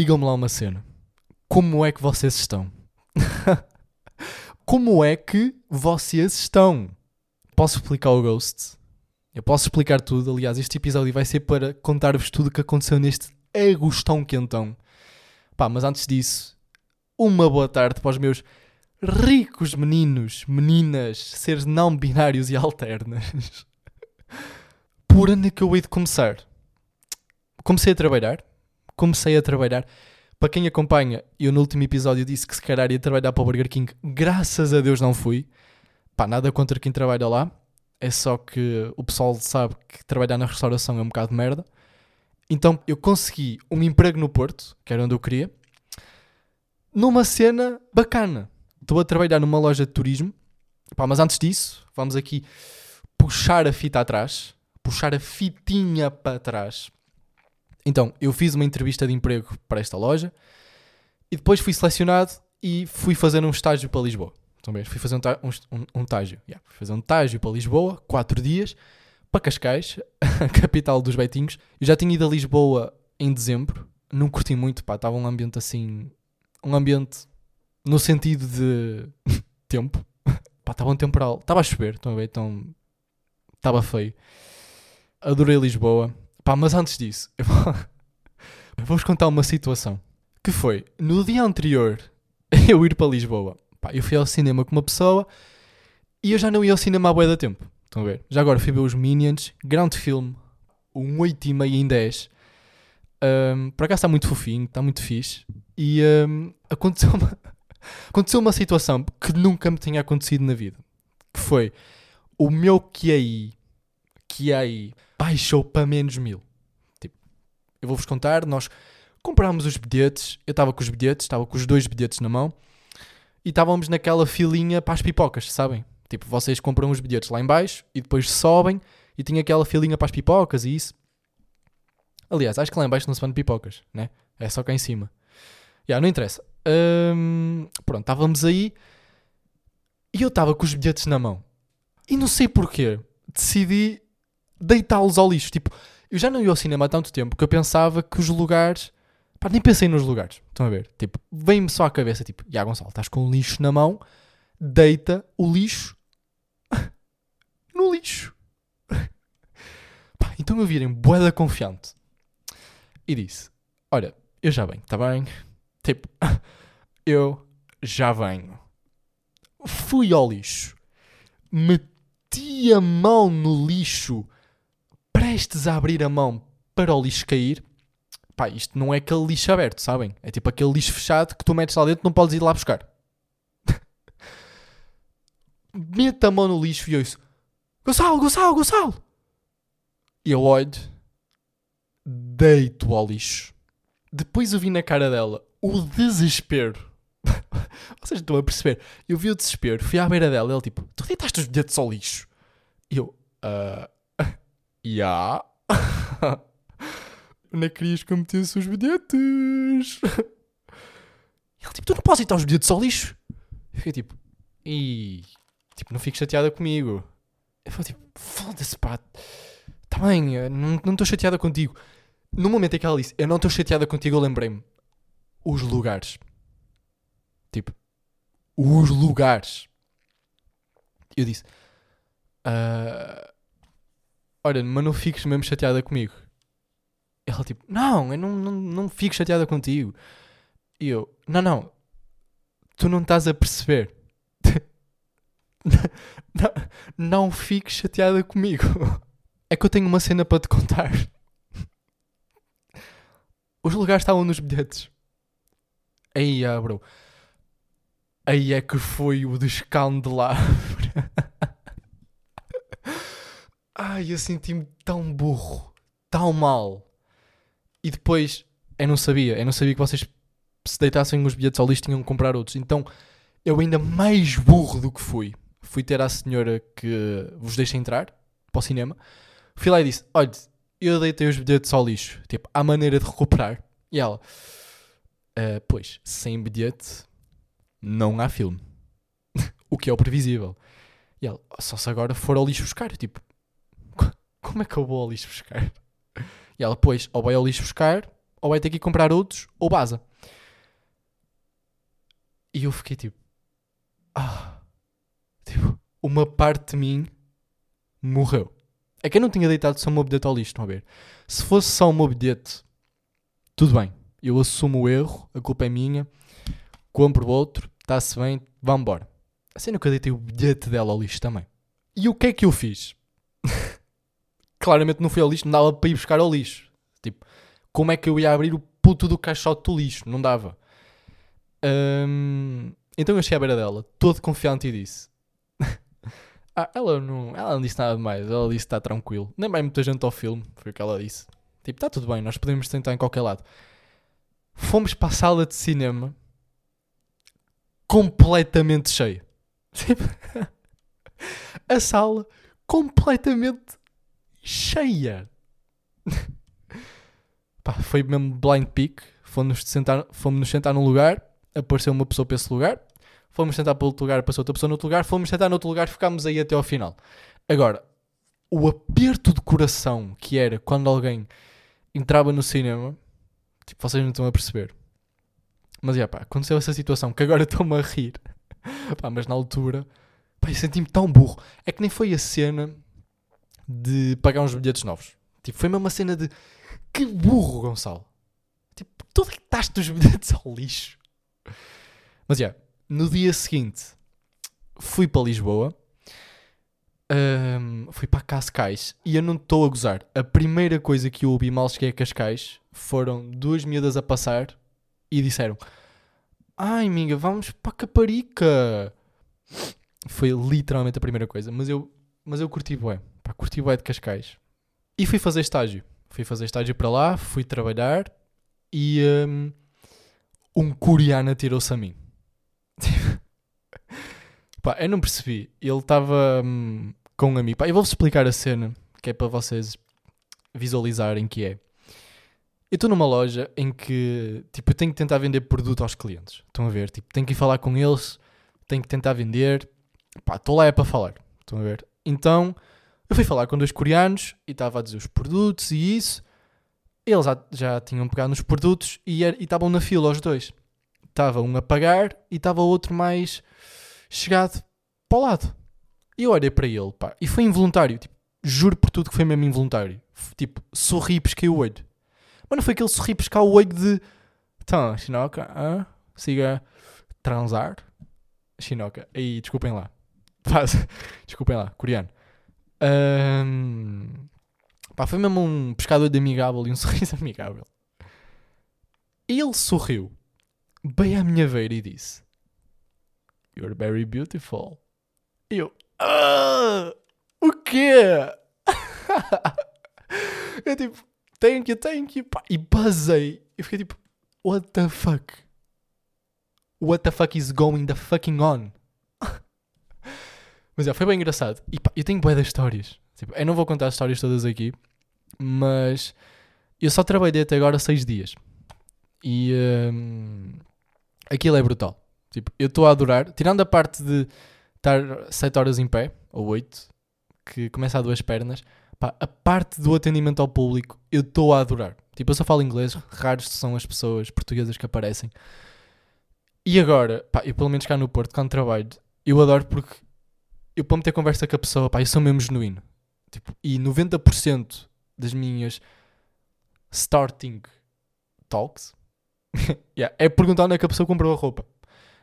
digam-me lá uma cena. Como é que vocês estão? Como é que vocês estão? Posso explicar o Ghost? Eu posso explicar tudo. Aliás, este episódio vai ser para contar-vos tudo o que aconteceu neste agostão quentão. Pá, mas antes disso, uma boa tarde para os meus ricos meninos, meninas, seres não binários e alternas. Por onde é que eu hei de começar? Comecei a trabalhar. Comecei a trabalhar. Para quem acompanha, eu no último episódio disse que se calhar ia trabalhar para o Burger King. Graças a Deus não fui. Pá, nada contra quem trabalha lá. É só que o pessoal sabe que trabalhar na restauração é um bocado de merda. Então eu consegui um emprego no Porto, que era onde eu queria, numa cena bacana. Estou a trabalhar numa loja de turismo. Pá, mas antes disso, vamos aqui puxar a fita atrás. Puxar a fitinha para trás. Então, eu fiz uma entrevista de emprego para esta loja e depois fui selecionado e fui fazer um estágio para Lisboa. Bem? Fui fazer um, um, um, um estágio. Yeah, fui fazer um estágio para Lisboa, quatro dias, para Cascais, a capital dos Betinhos. Eu já tinha ido a Lisboa em dezembro, não curti muito, pá, estava um ambiente assim, um ambiente no sentido de tempo. Pá, estava um temporal, estava a chover, estão a ver? Então, estava feio. Adorei Lisboa. Pá, mas antes disso, vou-vos contar uma situação. Que foi, no dia anterior eu ir para Lisboa, pá, eu fui ao cinema com uma pessoa e eu já não ia ao cinema há bué da tempo. Estão a ver? Já agora fui ver os Minions, grande filme, um 8,5 em 10. Um, por acaso está muito fofinho, está muito fixe. E um, aconteceu, uma, aconteceu uma situação que nunca me tinha acontecido na vida. Que foi, o meu QI, QI baixou para menos mil. Tipo, eu vou-vos contar, nós comprámos os bilhetes, eu estava com os bilhetes, estava com os dois bilhetes na mão, e estávamos naquela filinha para as pipocas, sabem? Tipo, vocês compram os bilhetes lá em baixo e depois sobem e tinha aquela filinha para as pipocas e isso. Aliás, acho que lá em baixo não se vende pipocas, né? É só cá em cima. Já, não interessa. Hum, pronto, estávamos aí e eu estava com os bilhetes na mão. E não sei porquê, decidi deitá-los ao lixo. Tipo, eu já não ia ao cinema há tanto tempo que eu pensava que os lugares. Pá, nem pensei nos lugares. Estão a ver? Tipo, vem-me só à cabeça, tipo, Já Gonçalo, estás com o lixo na mão, deita o lixo no lixo. Pá, então eu virei boeda confiante e disse: Olha, eu já venho, está bem? Tipo, eu já venho. Fui ao lixo, meti a mão no lixo, prestes a abrir a mão para o lixo cair. Pá, isto não é aquele lixo aberto, sabem? É tipo aquele lixo fechado que tu metes lá dentro, não podes ir lá buscar. Meto a mão no lixo e disse: Gonçalo, Gonçalo, Gonçalo! E eu olho, deito ao lixo. Depois eu vi na cara dela o desespero. Vocês estão a perceber? Eu vi o desespero, fui à beira dela ela tipo: Tu deitaste os bilhetes ao lixo? E eu: Ah, já. Não querias que eu metesse os bilhetes? E ela tipo: Tu não podes deitar os bilhetes ao lixo? Eu fiquei tipo: Ih, tipo, não fiques chateada comigo. Eu falei tipo: Foda-se, pá. Tá eh, não não estou chateada contigo. No momento em que ela disse, eu não estou chateada contigo, eu lembrei-me. Os lugares. Tipo, os lugares. Eu disse, "Ah, olha, mas não fiques mesmo chateada comigo. Ela tipo, não, eu não, não, não fico chateada contigo. E eu, não, não, tu não estás a perceber. não, não fiques chateada comigo. É que eu tenho uma cena para te contar. Os lugares estavam nos bilhetes. Aí, ah, bro. Aí é que foi o descandelabro. Ai, eu senti-me tão burro. Tão mal. E depois, eu não sabia. Eu não sabia que vocês, se deitassem os bilhetes ao lixo, tinham que comprar outros. Então, eu ainda mais burro do que fui. Fui ter à senhora que vos deixa entrar para o cinema. Fui lá e disse: Olha, eu deitei os bilhetes ao lixo. Tipo, há maneira de recuperar. E ela: "Ah, Pois, sem bilhete não há filme. o que é o previsível. E ela: Só se agora for ao lixo buscar. Tipo, "Co- como é que eu vou ao lixo buscar? E ela: Pois, ou vai ao lixo buscar, ou vai ter que ir comprar outros, ou baza. E eu fiquei tipo, ah, tipo, uma parte de mim morreu. É que eu não tinha deitado só um bilhete ao lixo, estão a ver? Se fosse só um bilhete, tudo bem. Eu assumo o erro, a culpa é minha, compro outro, está-se bem, vamos embora. A cena que eu deitei o bilhete dela ao lixo também. E o que é que eu fiz? Claramente não fui ao lixo, não dava para ir buscar ao lixo. Tipo, como é que eu ia abrir o puto do caixote do lixo? Não dava. Hum, então eu cheguei à beira dela, todo confiante e disse: ah, ela, não, ela não disse nada mais, ela disse está tranquilo. Nem vai muita gente ao filme, foi o que ela disse. Tipo, está tudo bem, nós podemos tentar em qualquer lado. Fomos para a sala de cinema completamente cheia. Tipo, a sala completamente cheia. Pá, foi mesmo blind pick. Fomos sentar, fomos nos sentar num lugar, apareceu uma pessoa para esse lugar. Fomos sentar para outro lugar, apareceu outra pessoa no outro lugar. Fomos sentar no outro lugar, ficámos aí até ao final. Agora, o aperto de coração que era quando alguém entrava no cinema, tipo, vocês não estão a perceber. Mas, é pá, aconteceu essa situação que agora estou-me a rir. pá, mas na altura, pá, eu senti-me tão burro. É que nem foi a cena de pagar uns bilhetes novos. Tipo, foi mesmo uma cena de que burro, Gonçalo. Tipo, tu deitaste os bilhetes ao lixo. Mas, já, yeah, no dia seguinte, fui para Lisboa. Um, fui para Cascais e eu não estou a gozar. A primeira coisa que eu ouvi mal cheguei a Cascais foram duas miúdas a passar e disseram: Ai, amiga, vamos para Caparica. Foi literalmente a primeira coisa, mas eu, mas eu curti bué, pá, curti bué de Cascais. E fui fazer estágio. Fui fazer estágio para lá, fui trabalhar e um, um coreano atirou-se a mim. pá, eu não percebi. Ele estava hum, com um amigo. Pá, eu vou-vos explicar a cena, que é para vocês visualizarem que é. Eu estou numa loja em que, tipo, eu tenho que tentar vender produto aos clientes. Estão a ver? Tipo, tenho que ir falar com eles, tenho que tentar vender. Pá, estou lá é para falar. Estão a ver? Então, eu fui falar com dois coreanos e estava a dizer os produtos e isso. Eles já, já tinham pegado nos produtos e estavam na fila os dois. Estava um a pagar e estava outro mais chegado para o lado. E eu olhei para ele, pá, e foi involuntário. Tipo, juro por tudo que foi mesmo involuntário. Tipo, sorri e pesquei o olho. Mas não foi aquele sorri pescar o olho de. Então, Shinoka, ah, siga transar. Shinoka. Aí, desculpem lá. Desculpem lá, coreano. Um, pá, foi mesmo um pescador de amigável e um sorriso amigável. Ele sorriu bem à minha beira e disse: You're very beautiful. E eu, ah, o quê? eu tipo, thank you, thank you. Pá, e basei. E fiquei tipo, what the fuck? What the fuck is going the fucking on? Mas é, foi bem engraçado. E pá, eu tenho boas histórias. Tipo, eu não vou contar as histórias todas aqui, mas eu só trabalhei até agora seis dias. E um, aquilo é brutal. Tipo, eu estou a adorar, tirando a parte de estar 7 horas em pé, ou 8, que começa a duas pernas, pá, a parte do atendimento ao público eu estou a adorar. Tipo, eu só falo inglês, raros são as pessoas portuguesas que aparecem. E agora, pá, eu pelo menos cá no Porto, quando trabalho, eu adoro porque eu para meter conversa com a pessoa, pá, eu sou mesmo genuíno. Tipo, e 90% das minhas starting talks yeah, é perguntar onde é que a pessoa comprou a roupa.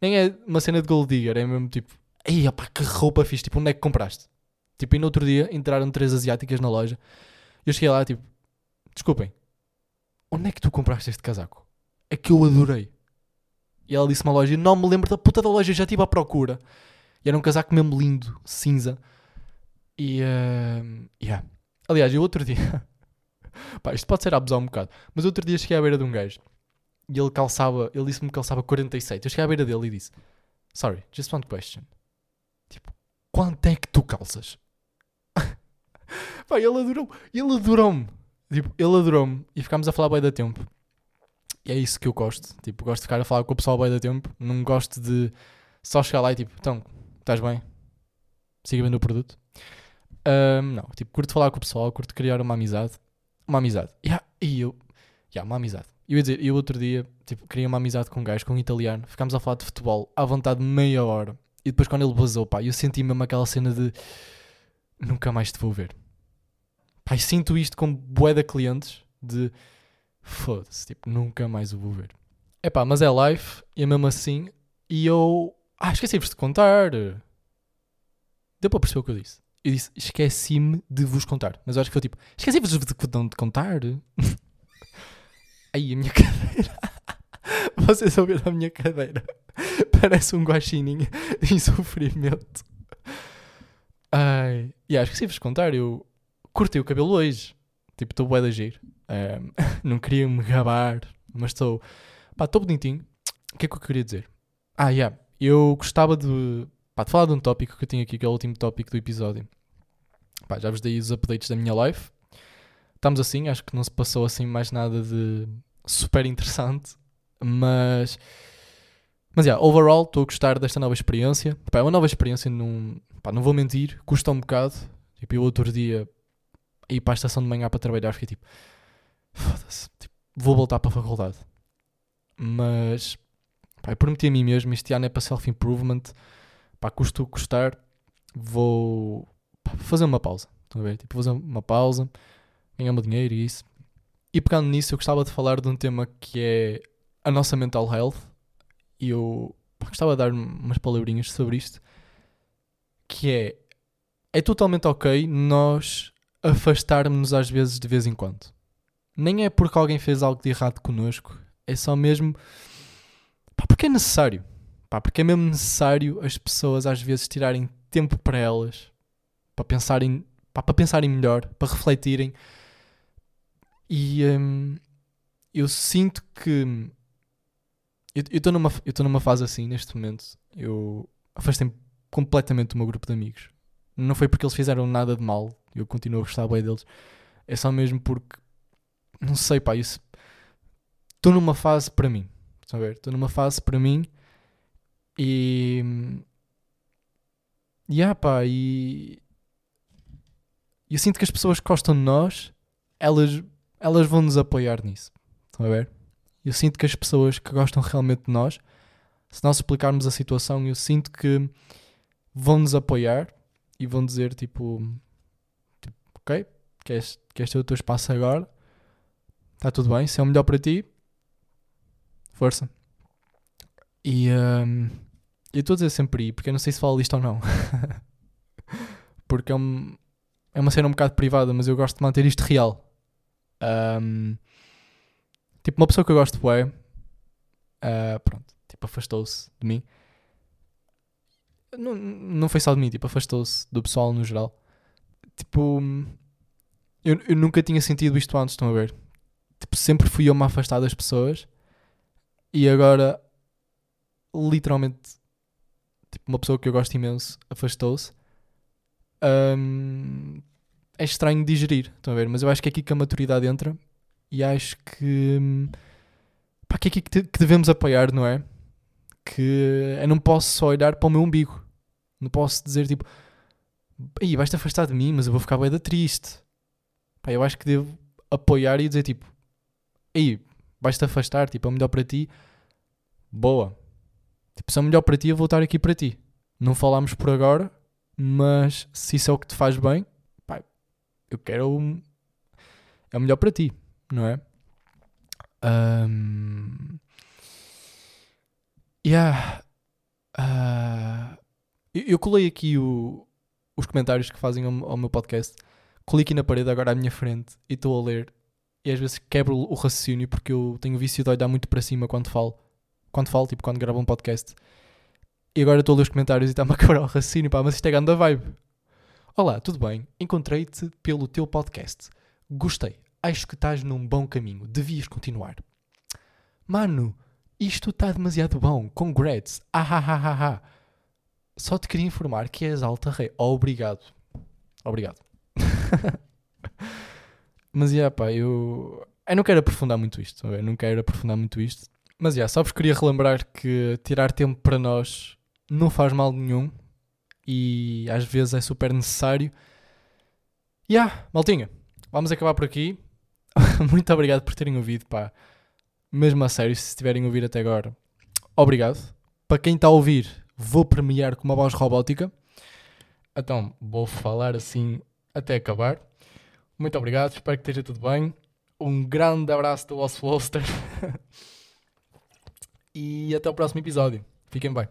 Nem é uma cena de gold digger, é mesmo tipo, ei, opá, que roupa fiz, tipo, onde é que compraste? Tipo, e no outro dia entraram três asiáticas na loja. Eu cheguei lá, tipo, desculpem, onde é que tu compraste este casaco? É que eu adorei. E ela disse uma loja, não me lembro da puta da loja, já estive à procura. E era um casaco mesmo lindo, cinza. E, uh, yeah. Aliás, eu outro dia, pá, isto pode ser abusar um bocado, mas outro dia cheguei à beira de um gajo e ele calçava, ele disse-me que calçava 47. Eu cheguei à beira dele e disse: Sorry, just one question. Tipo, quanto é que tu calças? Pá, ele adorou-me. Ele adorou-me. Tipo, ele adorou-me. E ficámos a falar bem da tempo. E é isso que eu gosto. Tipo, gosto de ficar a falar com o pessoal bem da tempo. Não gosto de só chegar lá e tipo, então, estás bem? Siga vendo o produto. Um, não, tipo, curto falar com o pessoal, curto criar uma amizade. Uma amizade. Yeah, e eu. Yeah, uma amizade. eu ia dizer, eu outro dia, tipo, queria uma amizade com um gajo, com um italiano, ficámos a falar de futebol à vontade meia hora. E depois quando ele vazou, pá, eu senti mesmo aquela cena de nunca mais te vou ver. Pá, sinto isto com bué de clientes de foda-se, tipo, nunca mais o vou ver. É pá, mas é live e é mesmo assim. E eu. Ah, esqueci-vos de contar. Deu para perceber o que eu disse. Eu disse, esqueci-me de vos contar. Mas eu acho que foi tipo, esqueci-vos de, de, contar. Aí a minha cadeira. Vocês ouviram a minha cadeira? Parece um guaxininho em sofrimento. Ai. E yeah, esqueci-vos de contar. Eu cortei o cabelo hoje. Tipo, estou bué de agir. Um, não queria me gabar, mas estou. Pá, estou bonitinho. O que é que eu queria dizer? Ah, yeah. Eu gostava de, pá, de falar de um tópico que eu tenho aqui, que é o último tópico do episódio. Pá, já vos dei os updates da minha live. Estamos assim, acho que não se passou assim mais nada de super interessante. Mas. Mas, yeah, overall, estou a gostar desta nova experiência. Pá, é uma nova experiência, num, pá, não vou mentir, custa um bocado. Tipo, eu outro dia ir para a estação de manhã para trabalhar, fiquei tipo, foda-se, tipo, vou voltar para a faculdade. Mas, pá, eu prometi a mim mesmo, este ano é para self-improvement, pá, custo custar, vou pá, fazer uma pausa, estão a ver? Tipo, fazer uma pausa, ganhar meu dinheiro e isso. E pegando nisso, eu gostava de falar de um tema que é a nossa mental health, e eu pá, gostava de dar umas palavrinhas sobre isto, que é, é totalmente ok nós afastarmos-nos às vezes de vez em quando. Nem é porque alguém fez algo de errado connosco, é só mesmo pá, porque é necessário. Pá, porque é mesmo necessário as pessoas às vezes tirarem tempo para elas, para pensarem, pá, para pensarem melhor, para refletirem. E hum, eu sinto que eu estou numa, eu numa fase assim neste momento. Eu afastei-me completamente do meu grupo de amigos. Não foi porque eles fizeram nada de mal, eu continuo a gostar bem deles. É só mesmo porque, não sei, pá, isso. Estou numa fase para mim. Estão a ver? Estou numa fase para mim e. E yeah, pá, e. Eu sinto que as pessoas que gostam de nós, elas, elas vão nos apoiar nisso. Estão a ver? Eu sinto que as pessoas que gostam realmente de nós, se nós explicarmos a situação, eu sinto que vão nos apoiar e vão dizer tipo, tipo ok, queres, queres ter o teu espaço agora? Está tudo bem, se é o melhor para ti, força. E um, eu estou a dizer sempre porque eu não sei se falo isto ou não. porque é, um, é uma cena um bocado privada, mas eu gosto de manter isto real. Um, tipo, uma pessoa que eu gosto de uh, pronto, tipo, afastou-se de mim não, não foi só de mim, tipo, afastou-se do pessoal no geral. Tipo, eu, eu nunca tinha sentido isto antes, estão a ver? Tipo, sempre fui eu-me afastar das pessoas e agora, literalmente, tipo, uma pessoa que eu gosto imenso afastou-se. Um, é estranho digerir, estão a ver? Mas eu acho que é aqui que a maturidade entra e acho que, pá, que é aqui que, devemos apoiar, não é? que eu não posso só olhar para o meu umbigo. Não posso dizer tipo, aí vais-te afastar de mim, mas eu vou ficar bem da triste. Pá, eu acho que devo apoiar e dizer tipo, aí vais-te afastar, tipo, é melhor para ti. Boa. Tipo, se é melhor para ti, eu vou estar aqui para ti. Não falámos por agora, mas se isso é o que te faz bem, pá, eu quero. É melhor para ti, não é? Um, Yeah. Uh, eu, eu, colei aqui o, os comentários que fazem ao, ao, meu podcast. Colei aqui na parede agora à minha frente e estou a ler. E às vezes quebro o raciocínio porque eu tenho o vício de olhar muito para cima quando falo. Quando falo, tipo quando gravo um podcast. E agora estou a ler os comentários e está-me a quebrar o raciocínio, pá, mas isto é grande vibe. Olá, tudo bem? Encontrei-te pelo teu podcast. Gostei. Acho que estás num bom caminho. Devias continuar. Mano, isto está demasiado bom. Congrats. Ah, ah, ah, ah. Só te queria informar que és alta rei. obrigado. Obrigado. Mas, yeah, pá, eu... Eu não quero aprofundar muito isto. Eu não quero aprofundar muito isto. Mas, yeah, só vos queria relembrar que tirar tempo para nós não faz mal nenhum. E às vezes é super necessário. E, yeah, maltinha, vamos acabar por aqui. muito obrigado por terem ouvido, pá mesmo a sério, se estiverem a ouvir até agora, obrigado. Para quem está a ouvir, vou premiar com uma voz robótica. Então, vou falar assim até acabar. Muito obrigado, espero que esteja tudo bem. Um grande abraço do vosso Wolster. e até o próximo episódio. Fiquem bem.